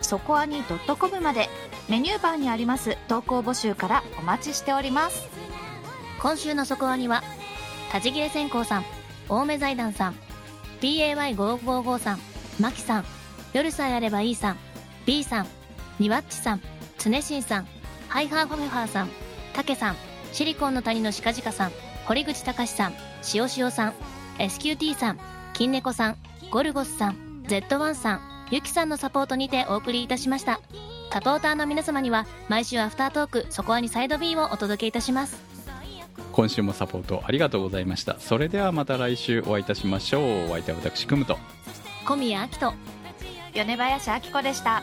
そこアニ .com までメニューバーにあります投稿募集からお待ちしております今週のそこアニは、たじぎれ線香さん、青梅財団さん、PAY555 さん、マキさん、夜さえあればいいさん、B さん、ニワッチさん、つねしんさん、ハイハーファフェハーさん、たけさん、シリコンの谷のしかじかさん、堀口隆さん、しおしおさん、SQT さん、金猫さん、ゴルゴスさん、Z1 さん、ゆきさんのサポートにてお送りいたしました。サポーターの皆様には毎週アフタートークそこアニサイド B をお届けいたします。今週もサポートありがとうございました。それではまた来週お会いいたしましょう。お相手は私、くむと。小宮明人米林明子でした